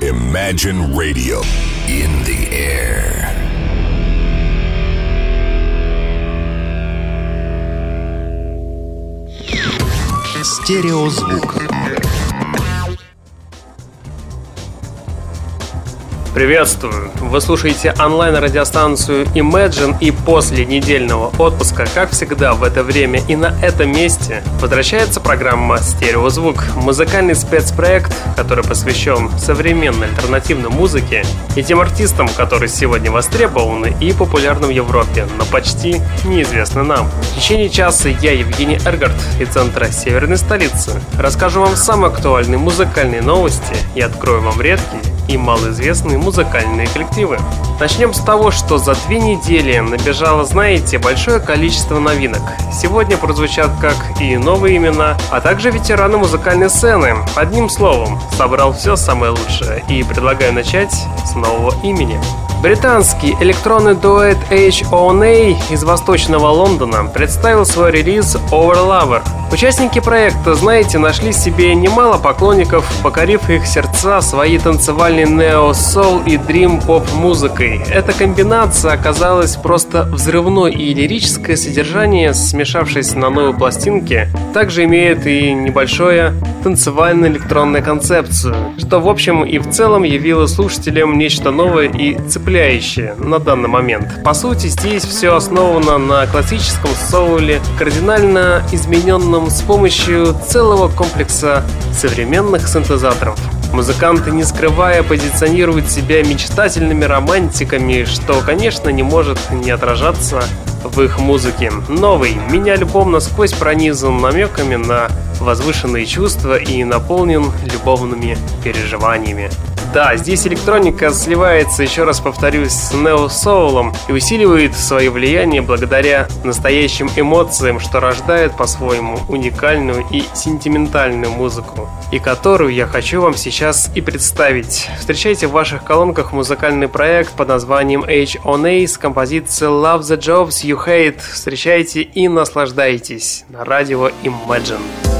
Imagine Radio in the air. Стереозвук. Приветствую! Вы слушаете онлайн-радиостанцию Imagine и после недельного отпуска, как всегда в это время и на этом месте, возвращается программа «Стереозвук» — музыкальный спецпроект, который посвящен современной альтернативной музыке и тем артистам, которые сегодня востребованы и популярны в Европе, но почти неизвестны нам. В течение часа я, Евгений Эргард, из центра Северной столицы, расскажу вам самые актуальные музыкальные новости и открою вам редкие и малоизвестные музыкальные коллективы. Начнем с того, что за две недели набежало, знаете, большое количество новинок. Сегодня прозвучат как и новые имена, а также ветераны музыкальной сцены. Одним словом, собрал все самое лучшее и предлагаю начать с нового имени. Британский электронный дуэт HONA из восточного Лондона представил свой релиз Overlover. Участники проекта, знаете, нашли себе немало поклонников, покорив их сердца своей танцевальной нео-соул и дрим-поп музыкой. Эта комбинация оказалась просто взрывной и лирическое содержание, смешавшись на новой пластинке, также имеет и небольшое танцевально-электронную концепцию, что в общем и в целом явило слушателям нечто новое и цепляющее впечатляющее на данный момент. По сути, здесь все основано на классическом соуле, кардинально измененном с помощью целого комплекса современных синтезаторов. Музыканты, не скрывая, позиционируют себя мечтательными романтиками, что, конечно, не может не отражаться в их музыке. Новый мини-альбом насквозь пронизан намеками на возвышенные чувства и наполнен любовными переживаниями. Да, здесь электроника сливается, еще раз повторюсь, с нео-соулом и усиливает свое влияние благодаря настоящим эмоциям, что рождает по-своему уникальную и сентиментальную музыку, и которую я хочу вам сейчас и представить. Встречайте в ваших колонках музыкальный проект под названием H.O.N.A. с композицией Love the Jobs You Hate. Встречайте и наслаждайтесь на радио Imagine.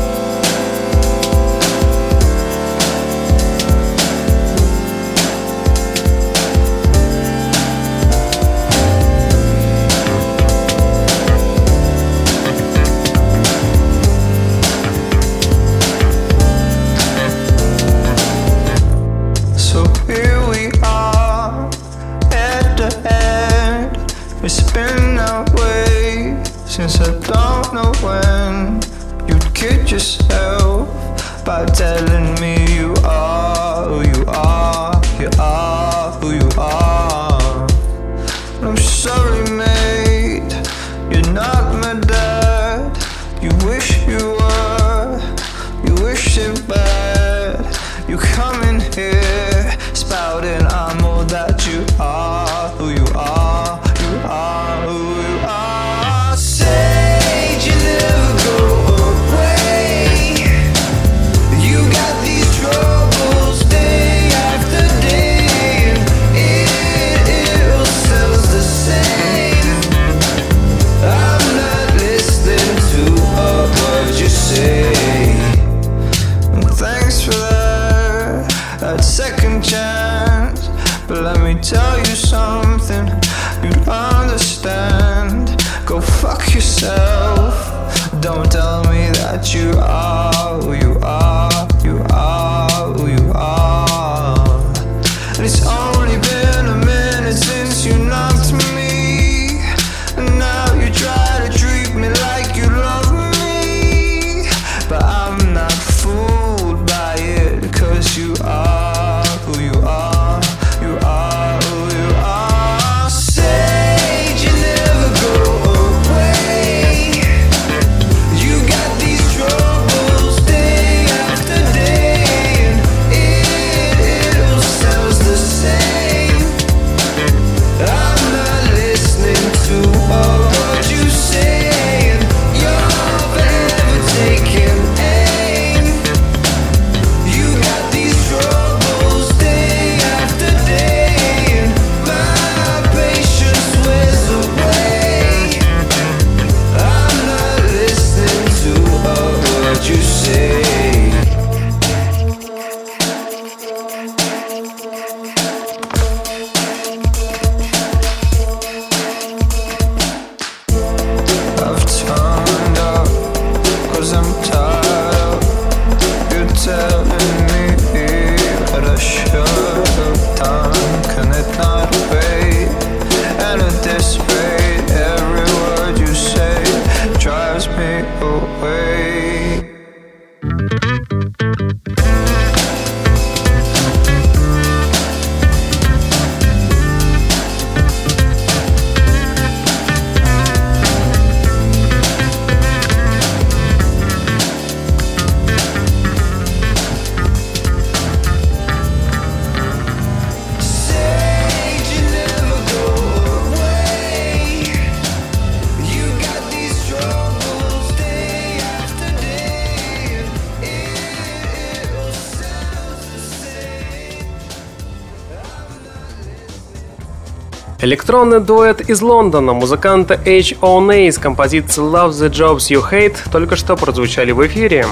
Let me tell you something you'd understand. Go fuck yourself. Don't tell me that you are who you are. Электронный дуэт из Лондона музыканта H.O.N.A. с композицией Love the Jobs You Hate только что прозвучали в эфире.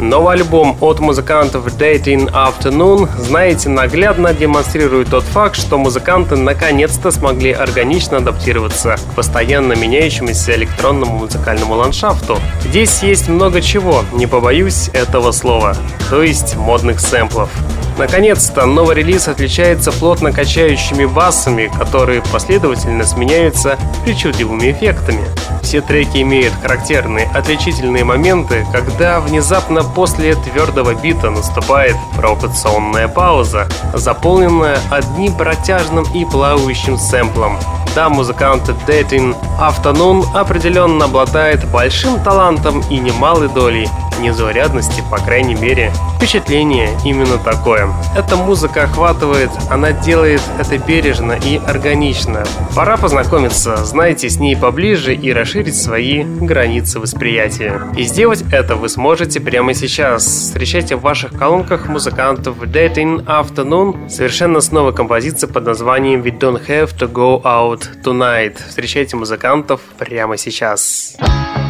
Новый альбом от музыкантов Dating Afternoon, знаете, наглядно демонстрирует тот факт, что музыканты наконец-то смогли органично адаптироваться к постоянно меняющемуся электронному музыкальному ландшафту. Здесь есть много чего, не побоюсь этого слова, то есть модных сэмплов. Наконец-то новый релиз отличается плотно качающими басами, которые последовательно сменяются причудливыми эффектами. Все треки имеют характерные отличительные моменты, когда внезапно после твердого бита наступает провокационная пауза, заполненная одним протяжным и плавающим сэмплом. Да, музыкант Dating Afternoon определенно обладает большим талантом и немалой долей незаурядности, по крайней мере, впечатление именно такое. Эта музыка охватывает, она делает это бережно и органично. Пора познакомиться, знайте с ней поближе и расширить свои границы восприятия. И сделать это вы сможете прямо сейчас. Встречайте в ваших колонках музыкантов Dating Afternoon совершенно с новой композицией под названием We Don't Have to Go Out Tonight. Встречайте музыкантов прямо сейчас. Сейчас.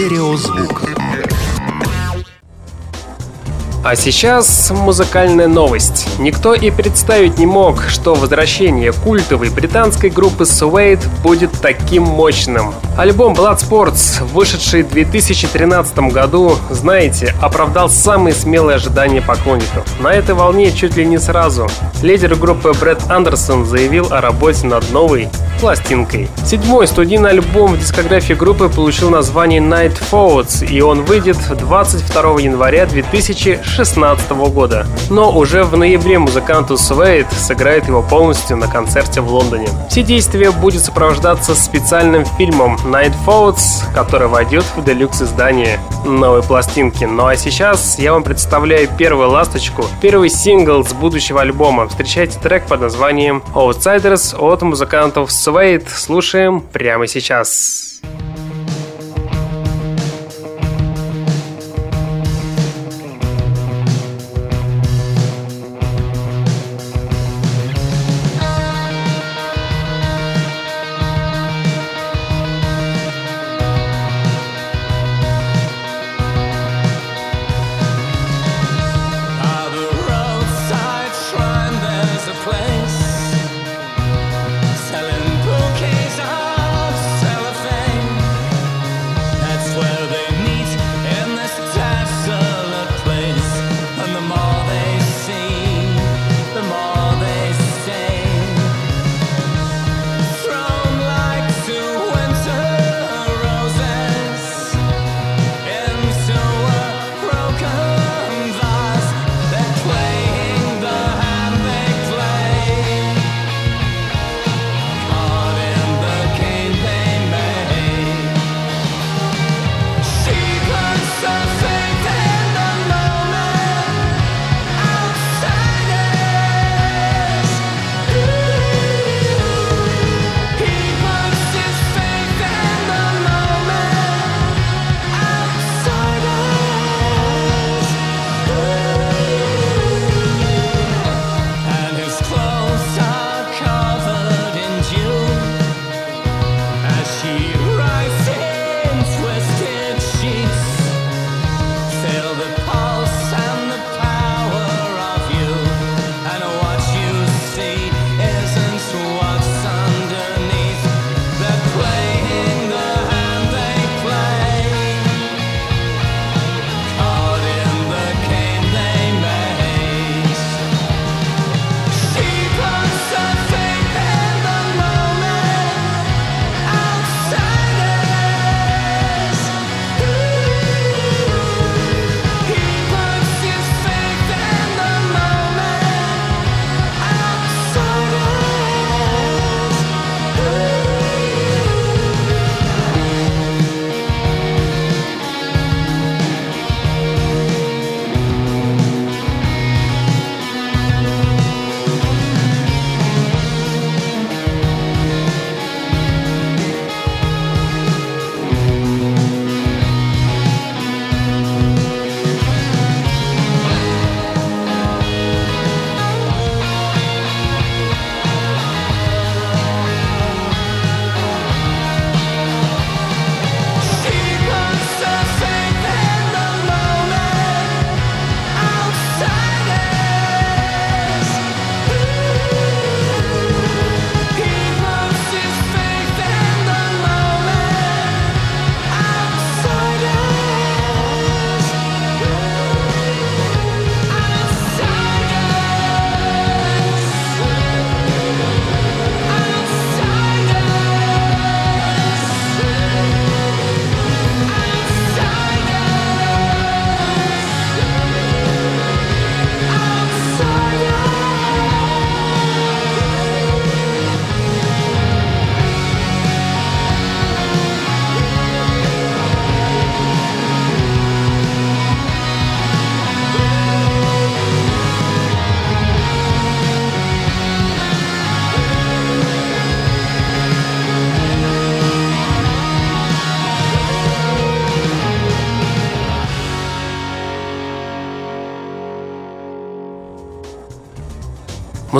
Стереозвук. А сейчас музыкальная новость. Никто и представить не мог, что возвращение культовой британской группы Suede будет таким мощным. Альбом Bloodsports, вышедший в 2013 году, знаете, оправдал самые смелые ожидания поклонников. На этой волне чуть ли не сразу. Лидер группы Брэд Андерсон заявил о работе над новой пластинкой. Седьмой студийный альбом в дискографии группы получил название Night Thoughts, и он выйдет 22 января 2016 2016 года. Но уже в ноябре музыканту Суэйд сыграет его полностью на концерте в Лондоне. Все действия будет сопровождаться специальным фильмом Night Falls, который войдет в делюкс издание новой пластинки. Ну а сейчас я вам представляю первую ласточку, первый сингл с будущего альбома. Встречайте трек под названием Outsiders от музыкантов Suede. Слушаем прямо сейчас.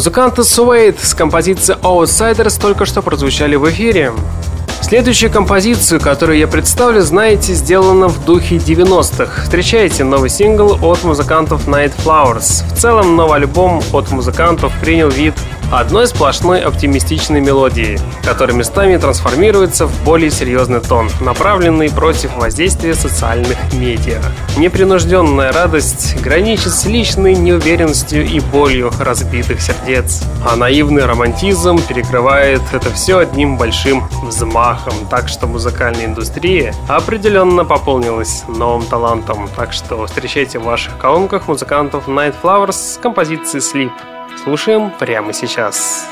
Музыканты Suede с композицией Outsiders только что прозвучали в эфире. Следующую композицию, которую я представлю, знаете, сделана в духе 90-х. Встречайте новый сингл от музыкантов Night Flowers. В целом, новый альбом от музыкантов принял вид одной сплошной оптимистичной мелодии, которая местами трансформируется в более серьезный тон, направленный против воздействия социальных медиа. Непринужденная радость граничит с личной неуверенностью и болью разбитых сердец, а наивный романтизм перекрывает это все одним большим взмахом, так что музыкальная индустрия определенно пополнилась новым талантом. Так что встречайте в ваших колонках музыкантов Night Flowers с композицией Sleep. Слушаем прямо сейчас.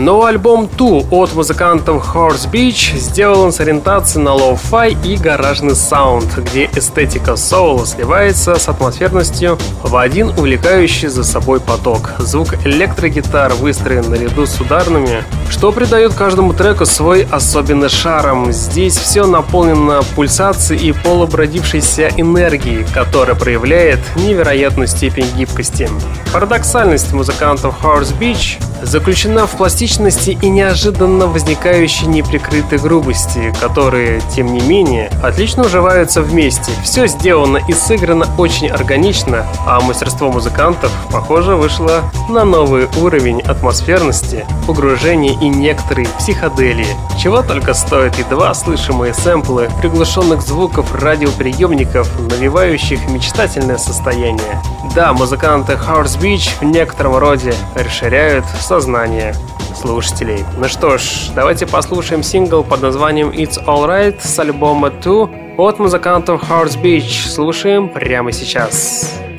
Но альбом Two от музыкантов Horse Beach сделан с ориентацией на lo-fi и гаражный саунд, где эстетика соула сливается с атмосферностью в один увлекающий за собой поток. Звук электрогитар выстроен наряду с ударными, что придает каждому треку свой особенный шарм. Здесь все наполнено пульсацией и полубродившейся энергией, которая проявляет невероятную степень гибкости. Парадоксальность музыкантов Horse Beach заключена в пластичности и неожиданно возникающей неприкрытой грубости, которые, тем не менее, отлично уживаются вместе. Все сделано и сыграно очень органично, а мастерство музыкантов, похоже, вышло на новый уровень атмосферности, погружения и некоторые психоделии. Чего только стоят едва слышимые сэмплы приглушенных звуков радиоприемников, навевающих мечтательное состояние. Да, музыканты House Beach в некотором роде расширяют сознание слушателей. Ну что ж, давайте послушаем сингл под названием It's Alright с альбома 2 от музыкантов House Beach. Слушаем прямо сейчас. If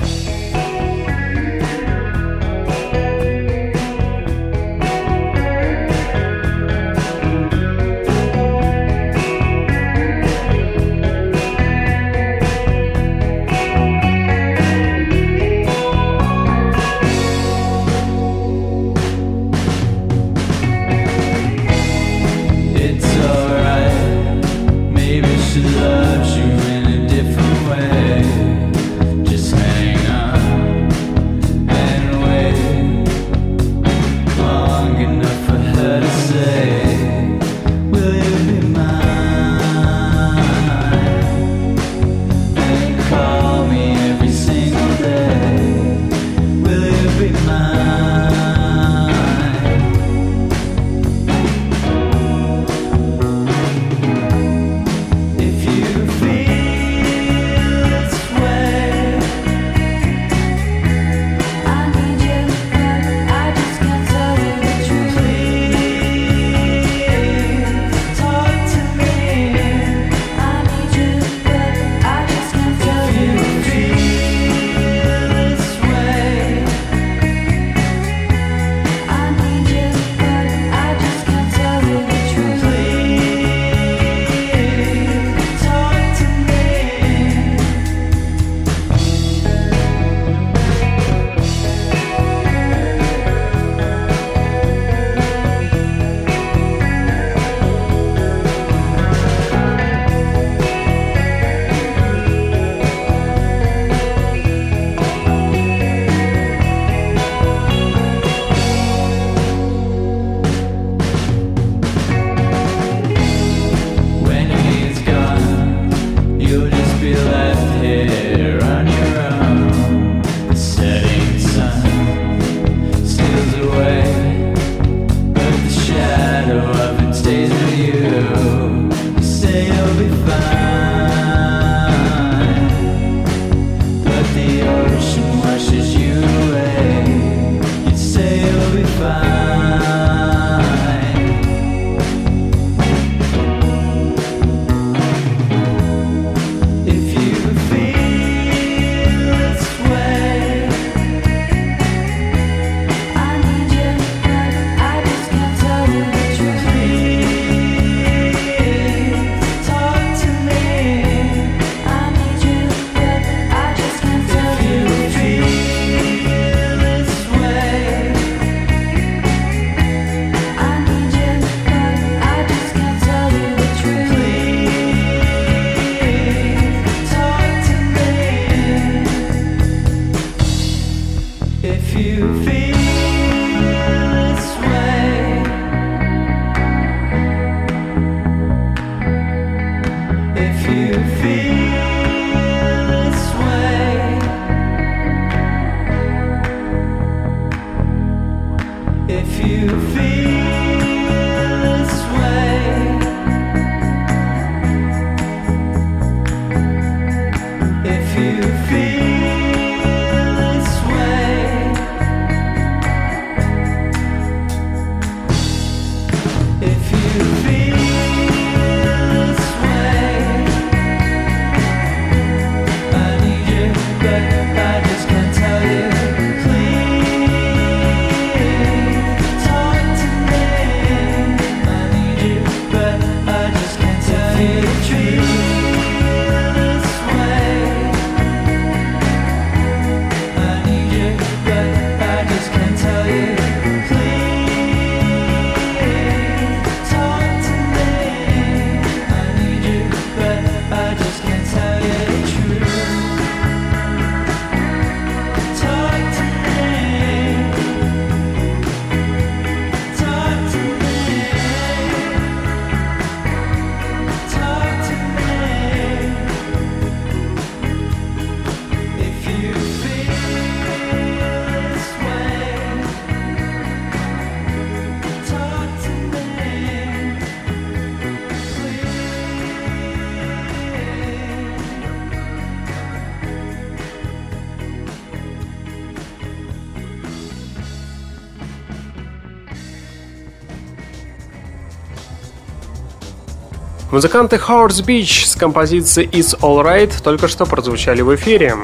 Музыканты Howard's Beach с композицией It's Alright только что прозвучали в эфире.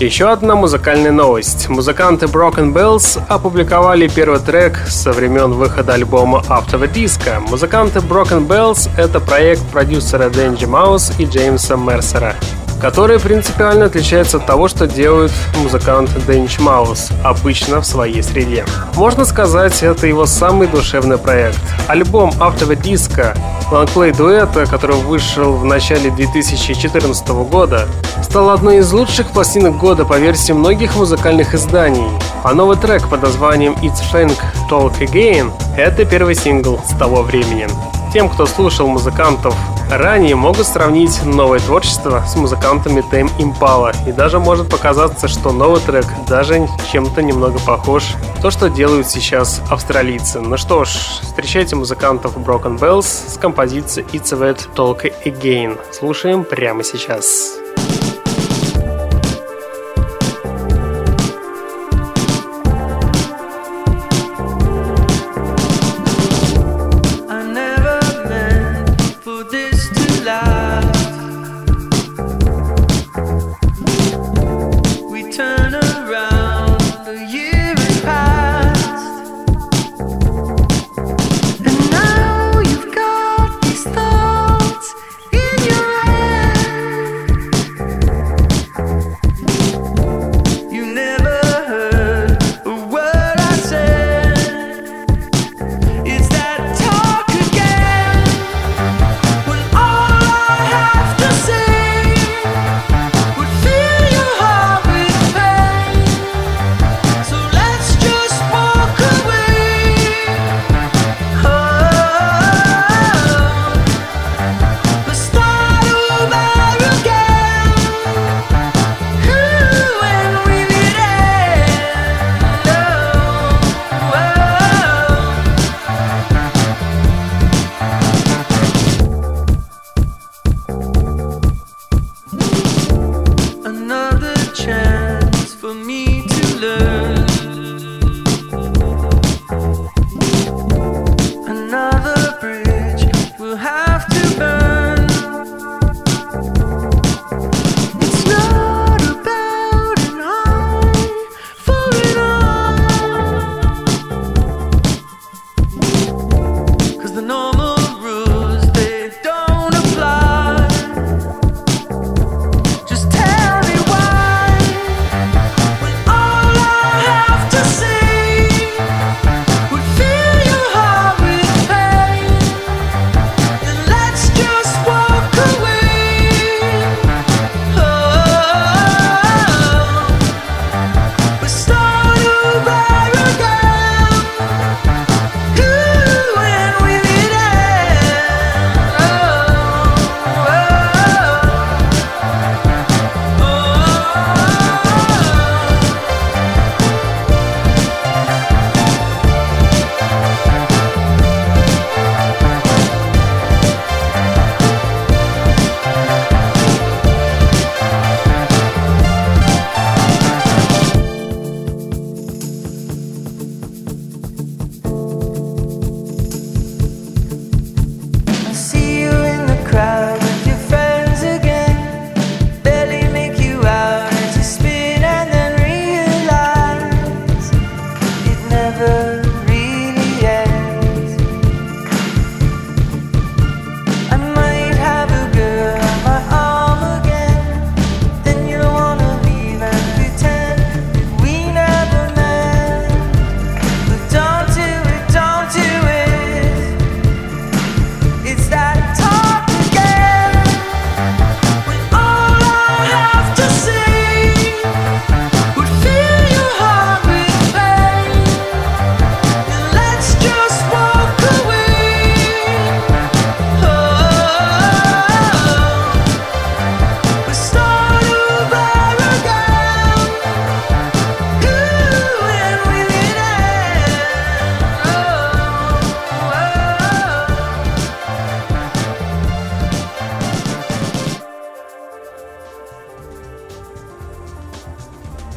Еще одна музыкальная новость. Музыканты Broken Bells опубликовали первый трек со времен выхода альбома After the Disco. Музыканты Broken Bells — это проект продюсера Дэнджи Маус и Джеймса Мерсера который принципиально отличается от того, что делают музыкант Дэнч Маус обычно в своей среде. Можно сказать, это его самый душевный проект. Альбом the Disco, лонгплей дуэта, который вышел в начале 2014 года, стал одной из лучших пластинок года по версии многих музыкальных изданий. А новый трек под названием It's Frank Talk Again – это первый сингл с того времени. Тем, кто слушал музыкантов ранее, могут сравнить новое творчество с музыкантами Тейм Impala. И даже может показаться, что новый трек даже чем-то немного похож то, что делают сейчас австралийцы. Ну что ж, встречайте музыкантов Broken Bells с композицией It's a Wet Talk Again. Слушаем прямо сейчас.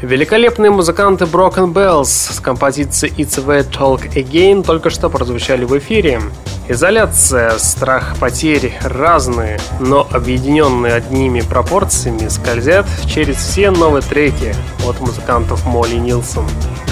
Великолепные музыканты Broken Bells с композицией It's the Talk Again только что прозвучали в эфире. Изоляция, страх потерь разные, но объединенные одними пропорциями скользят через все новые треки от музыкантов Молли Нилсон.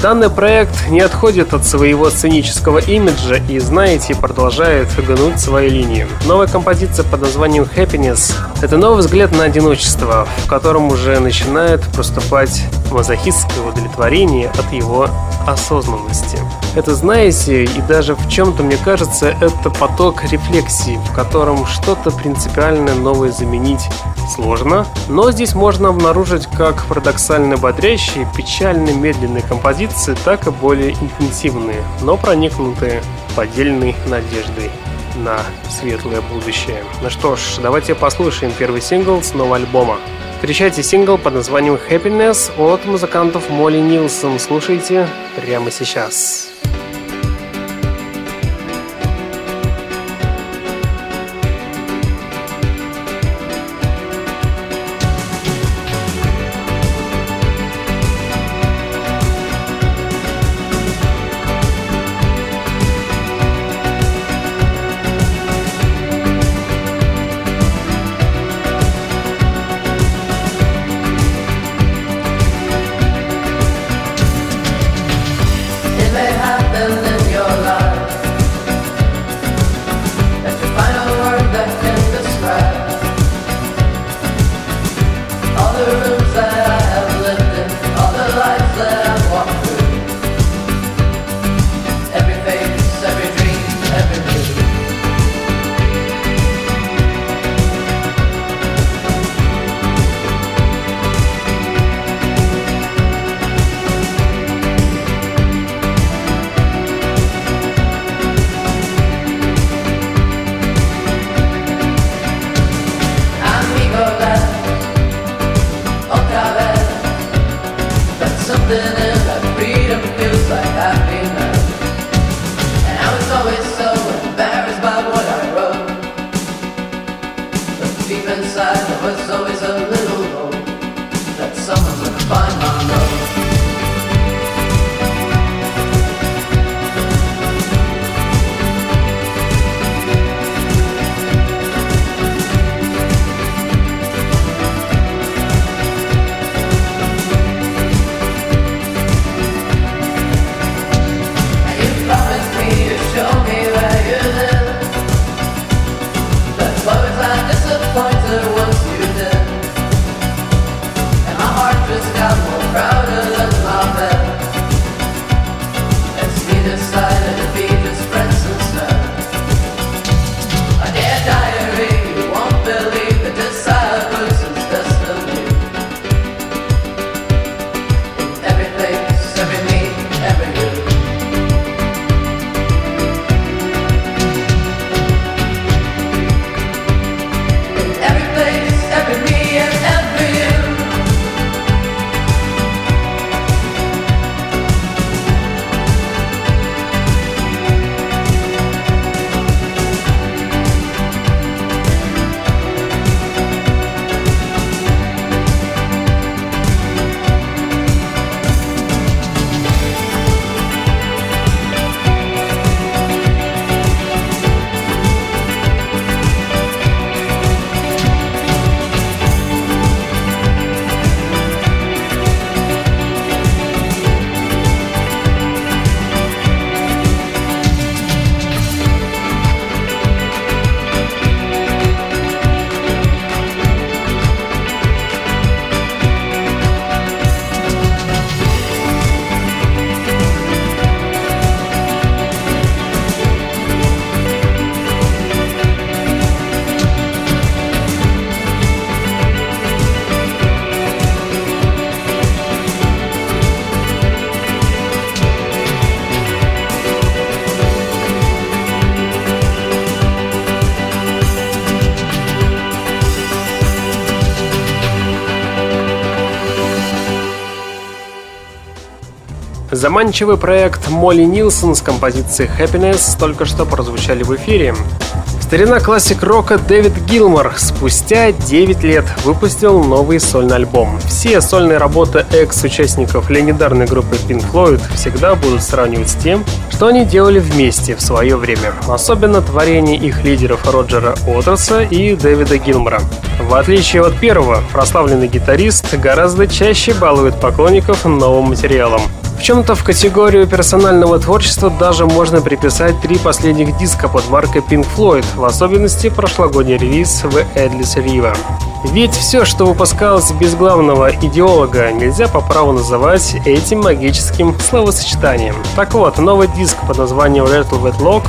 Данный проект не отходит от своего сценического имиджа и, знаете, продолжает гнуть свои линии. Новая композиция под названием Happiness — это новый взгляд на одиночество, в котором уже начинает проступать мазохистское удовлетворение от его осознанности. Это, знаете, и даже в чем-то, мне кажется, это поток рефлексии, в котором что-то принципиально новое заменить сложно, но здесь можно обнаружить как парадоксально бодрящие, печально медленные композиции, так и более интенсивные, но проникнутые поддельной надеждой на светлое будущее. Ну что ж, давайте послушаем первый сингл с нового альбома. Встречайте сингл под названием Happiness от музыкантов Молли Нилсон. Слушайте прямо сейчас. Заманчивый проект Молли Нилсон с композицией Happiness только что прозвучали в эфире. Старина классик рока Дэвид Гилмор спустя 9 лет выпустил новый сольный альбом. Все сольные работы экс-участников легендарной группы Pink Floyd всегда будут сравнивать с тем, что они делали вместе в свое время. Особенно творение их лидеров Роджера Уотерса и Дэвида Гилмора. В отличие от первого, прославленный гитарист гораздо чаще балует поклонников новым материалом. В чем-то в категорию персонального творчества даже можно приписать три последних диска под маркой Pink Floyd, в особенности прошлогодний релиз в Endless River. Ведь все, что выпускалось без главного идеолога, нельзя по праву называть этим магическим словосочетанием. Так вот, новый диск под названием Rattle Wet Lock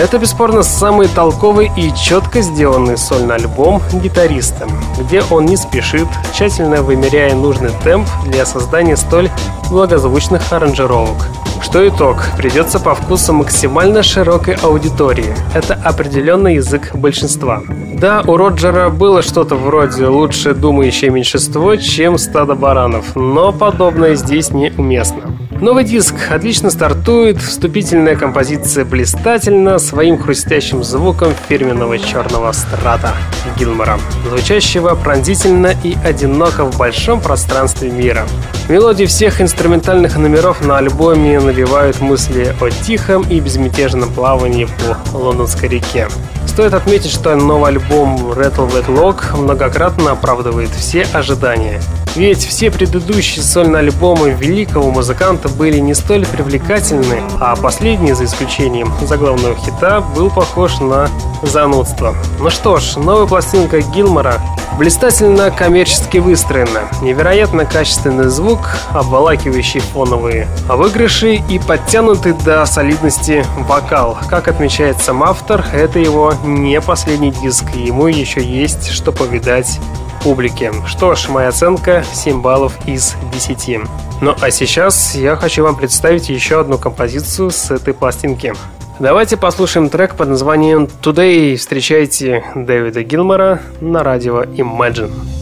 это бесспорно самый толковый и четко сделанный сольный альбом гитариста, где он не спешит, тщательно вымеряя нужный темп для создания столь благозвучных аранжировок. Что итог? Придется по вкусу максимально широкой аудитории. Это определенный язык большинства. Да, у Роджера было что-то вроде «лучше думающее меньшинство, чем стадо баранов», но подобное здесь неуместно. Новый диск отлично стартует, вступительная композиция блистательна своим хрустящим звуком фирменного черного страта Гилмора, звучащего пронзительно и одиноко в большом пространстве мира. Мелодии всех инструментальных номеров на альбоме навевают мысли о тихом и безмятежном плавании по лондонской реке. Стоит отметить, что новый альбом Rattle Wet Lock многократно оправдывает все ожидания. Ведь все предыдущие сольные альбомы великого музыканта были не столь привлекательны, а последний, за исключением заглавного хита, был похож на занудство. Ну что ж, новая пластинка Гилмора блистательно коммерчески выстроена, невероятно качественный звук, обволакивающий фоновые выигрыши и подтянутый до солидности вокал. Как отмечает сам автор, это его не последний диск, ему еще есть что повидать публике. Что ж, моя оценка 7 баллов из 10. Ну а сейчас я хочу вам представить еще одну композицию с этой пластинки. Давайте послушаем трек под названием «Today». Встречайте Дэвида Гилмора на радио Imagine.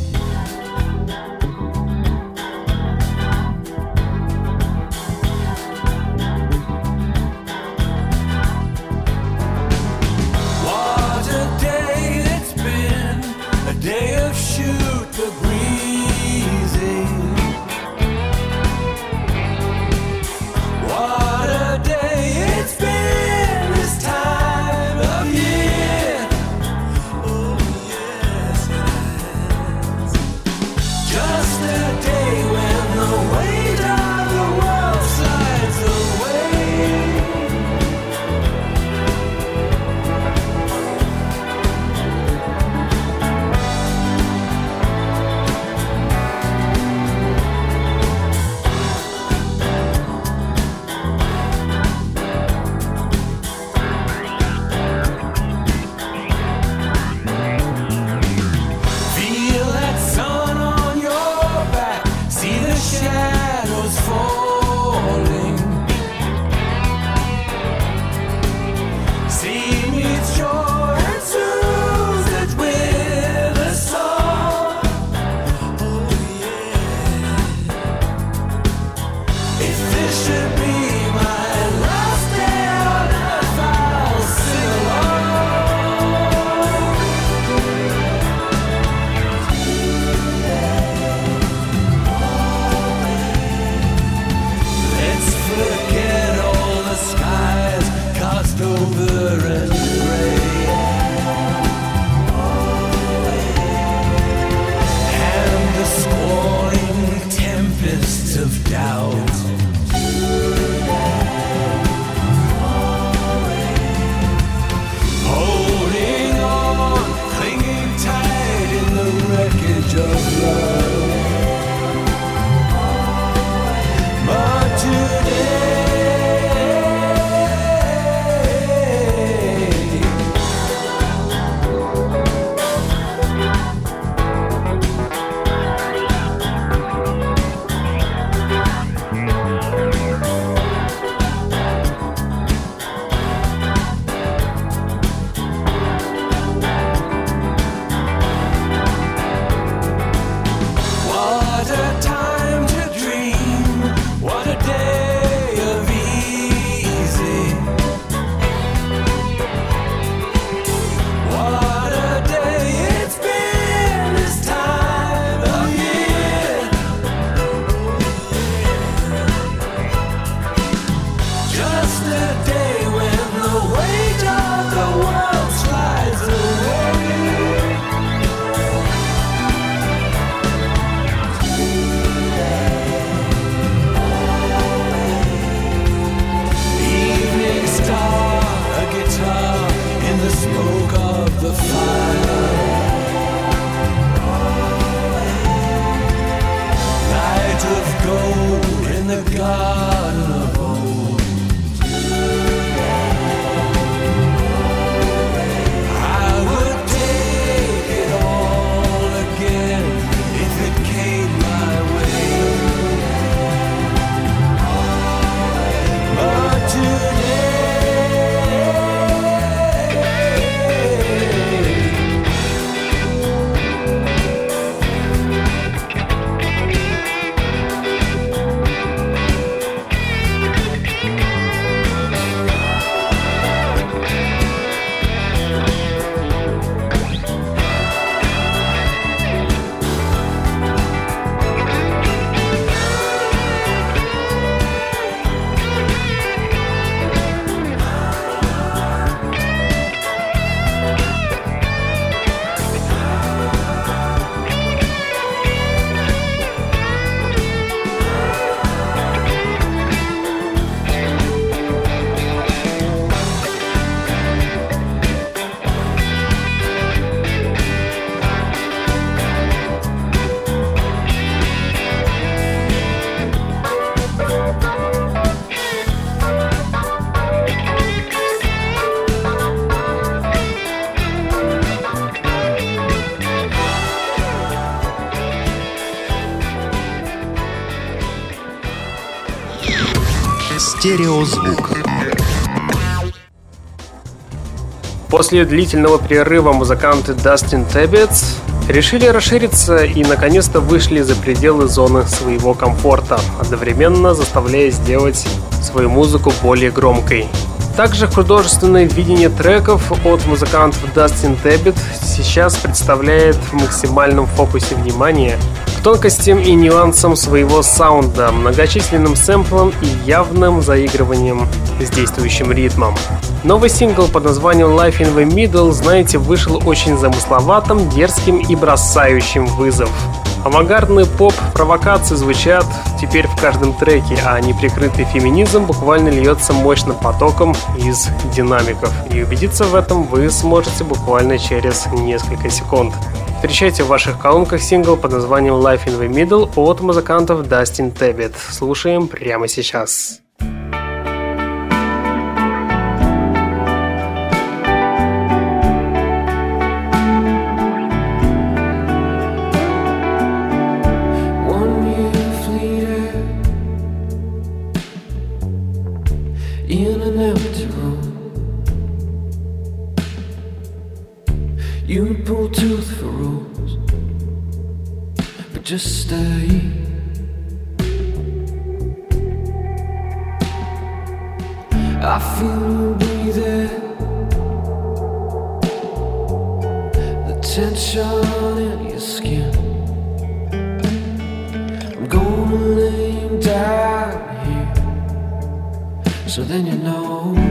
Стереозвук. После длительного перерыва музыканты Дастин Теббетс решили расшириться и наконец-то вышли за пределы зоны своего комфорта, одновременно заставляя сделать свою музыку более громкой. Также художественное видение треков от музыкантов Дастин Теббет сейчас представляет в максимальном фокусе внимания тонкостям и нюансам своего саунда, многочисленным сэмплам и явным заигрыванием с действующим ритмом. Новый сингл под названием Life in the Middle, знаете, вышел очень замысловатым, дерзким и бросающим вызов. Авангардный поп провокации звучат теперь в каждом треке, а неприкрытый феминизм буквально льется мощным потоком из динамиков. И убедиться в этом вы сможете буквально через несколько секунд. Встречайте в ваших колонках сингл под названием Life in the Middle от музыкантов Dustin Tebbit. Слушаем прямо сейчас. Just stay. I feel you breathing, the tension in your skin. I'm gonna lay you down here, so then you know.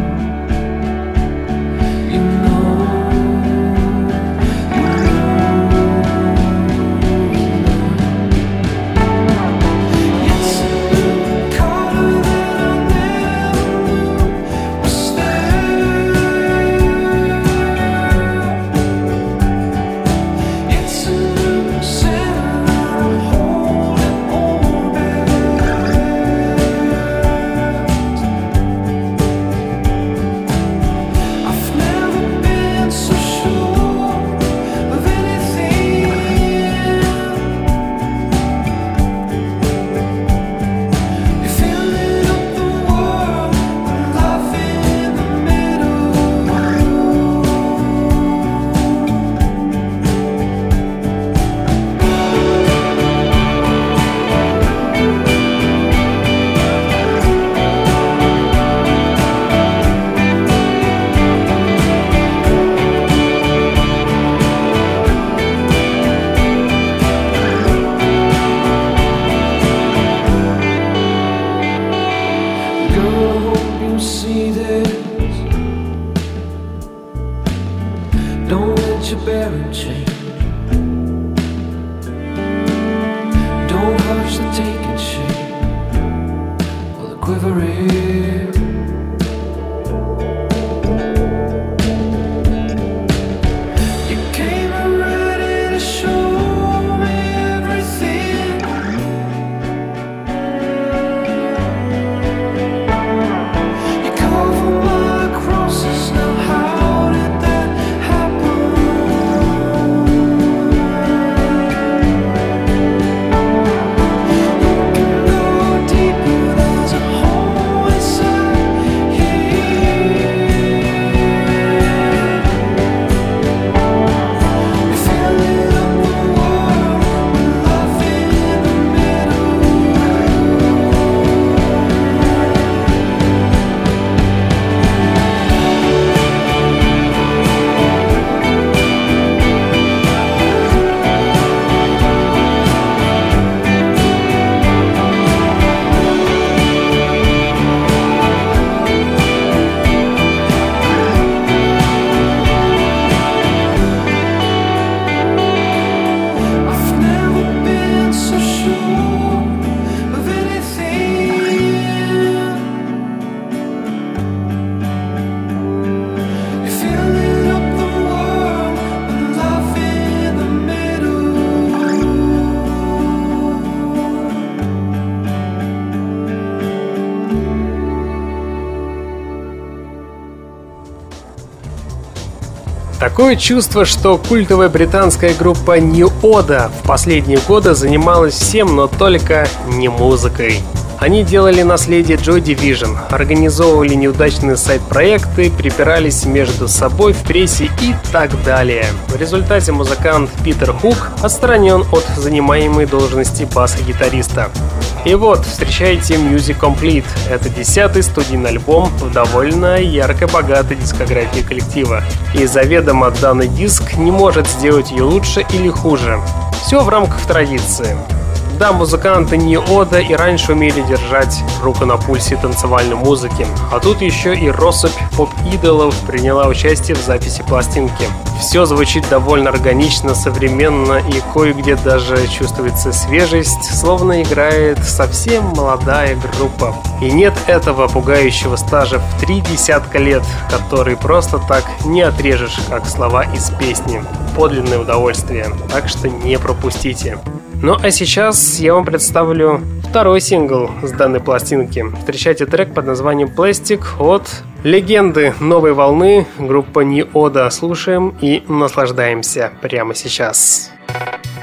Такое чувство, что культовая британская группа New Oda в последние годы занималась всем, но только не музыкой. Они делали наследие Joy Division, организовывали неудачные сайт-проекты, припирались между собой в прессе и так далее. В результате музыкант Питер Хук отстранен от занимаемой должности баса-гитариста. И вот, встречайте Music Complete. Это десятый студийный альбом в довольно ярко-богатой дискографии коллектива. И заведомо данный диск не может сделать ее лучше или хуже. Все в рамках традиции. Да, музыканты не Ода и раньше умели держать руку на пульсе танцевальной музыки, а тут еще и россыпь поп-идолов приняла участие в записи пластинки. Все звучит довольно органично, современно и кое-где даже чувствуется свежесть, словно играет совсем молодая группа. И нет этого пугающего стажа в три десятка лет, который просто так не отрежешь, как слова из песни. Подлинное удовольствие, так что не пропустите. Ну а сейчас я вам представлю второй сингл с данной пластинки. Встречайте трек под названием «Plastic» от легенды новой волны группа Ниода. Слушаем и наслаждаемся прямо сейчас. Сейчас.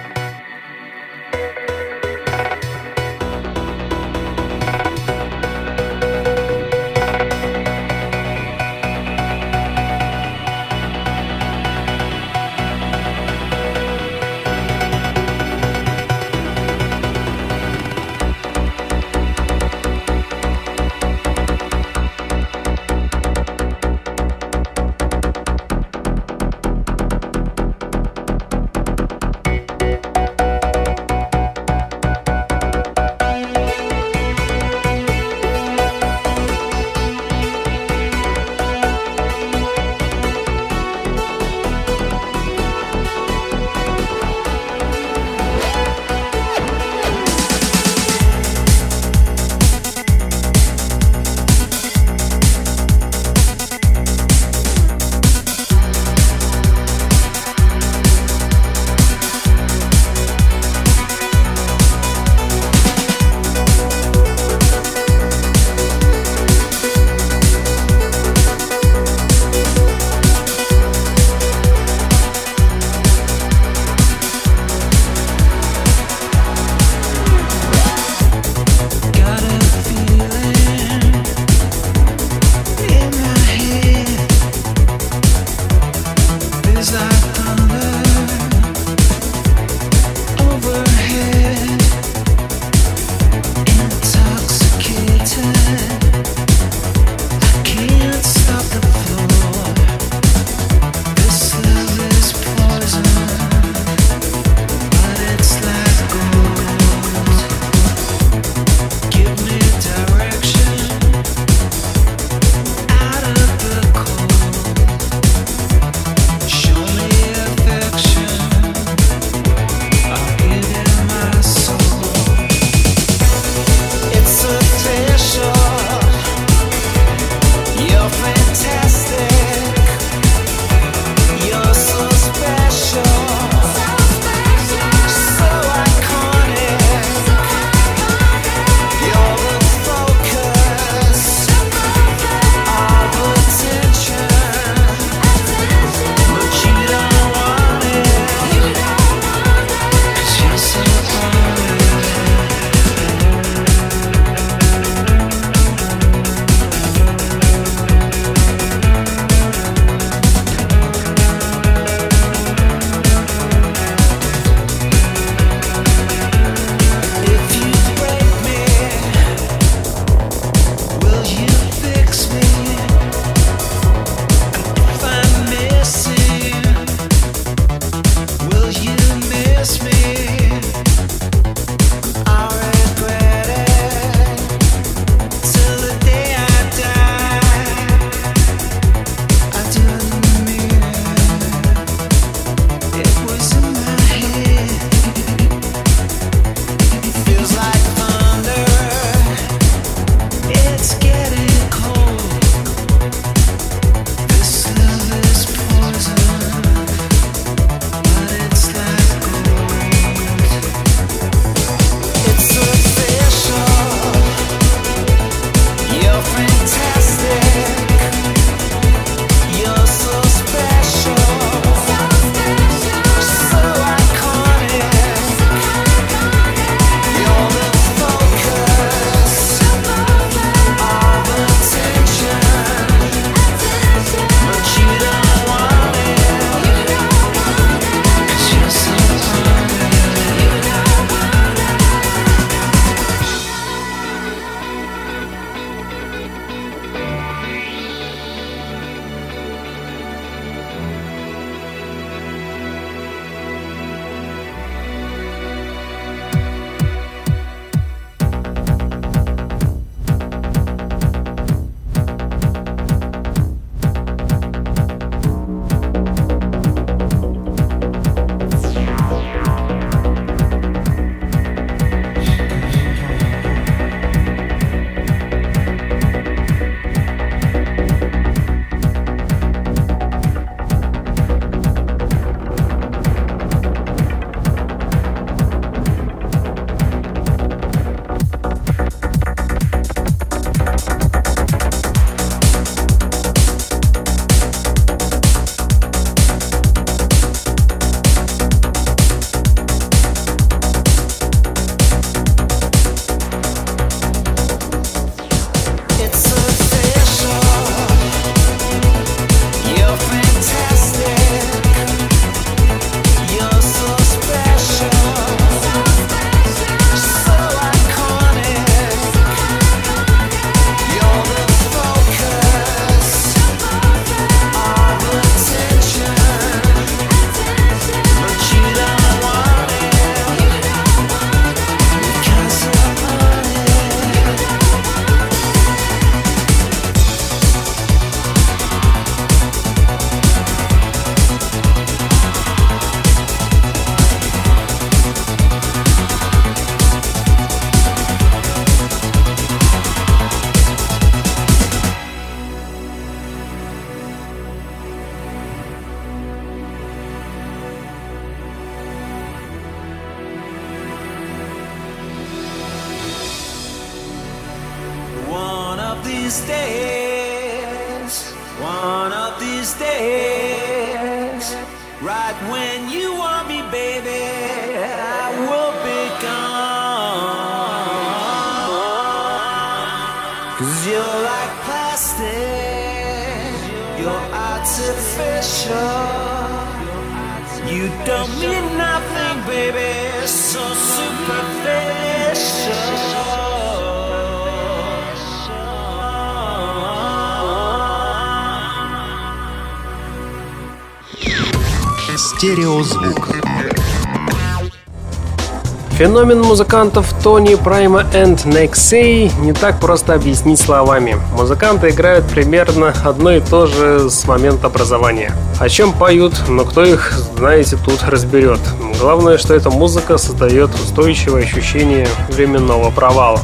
Феномен музыкантов Тони Прайма и Нексей не так просто объяснить словами. Музыканты играют примерно одно и то же с момента образования. О чем поют, но кто их, знаете, тут разберет. Главное, что эта музыка создает устойчивое ощущение временного провала.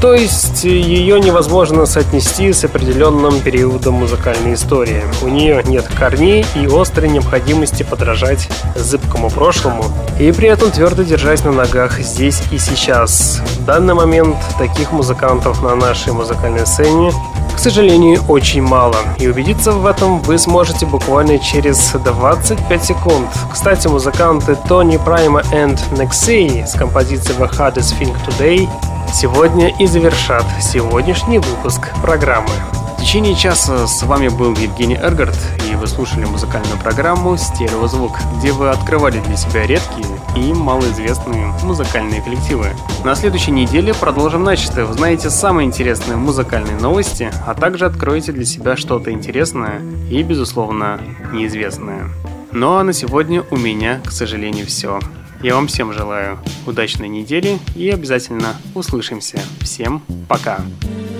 То есть ее невозможно соотнести с определенным периодом музыкальной истории. У нее нет корней и острой необходимости подражать зыбкому прошлому и при этом твердо держать на ногах здесь и сейчас. В данный момент таких музыкантов на нашей музыкальной сцене к сожалению, очень мало. И убедиться в этом вы сможете буквально через 25 секунд. Кстати, музыканты Тони Прайма и Nexey с композицией The Hardest Thing Today сегодня и завершат сегодняшний выпуск программы. В течение часа с вами был Евгений Эргард, и вы слушали музыкальную программу «Стереозвук», где вы открывали для себя редкие и малоизвестные музыкальные коллективы. На следующей неделе продолжим начатое. Узнаете самые интересные музыкальные новости, а также откроете для себя что-то интересное и, безусловно, неизвестное. Ну а на сегодня у меня, к сожалению, все. Я вам всем желаю удачной недели и обязательно услышимся. Всем пока! Imagine,